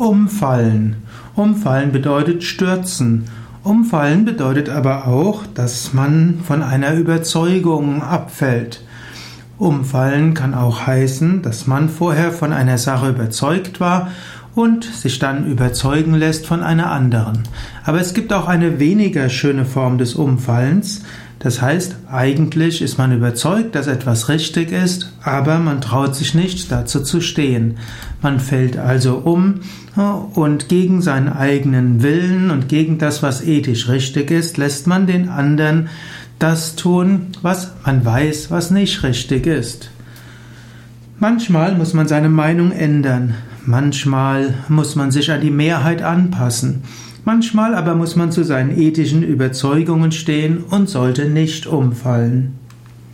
Umfallen. Umfallen bedeutet stürzen. Umfallen bedeutet aber auch, dass man von einer Überzeugung abfällt. Umfallen kann auch heißen, dass man vorher von einer Sache überzeugt war und sich dann überzeugen lässt von einer anderen. Aber es gibt auch eine weniger schöne Form des Umfallens. Das heißt, eigentlich ist man überzeugt, dass etwas richtig ist, aber man traut sich nicht dazu zu stehen. Man fällt also um und gegen seinen eigenen Willen und gegen das, was ethisch richtig ist, lässt man den anderen das tun, was man weiß, was nicht richtig ist. Manchmal muss man seine Meinung ändern, manchmal muss man sich an die Mehrheit anpassen. Manchmal aber muss man zu seinen ethischen Überzeugungen stehen und sollte nicht umfallen.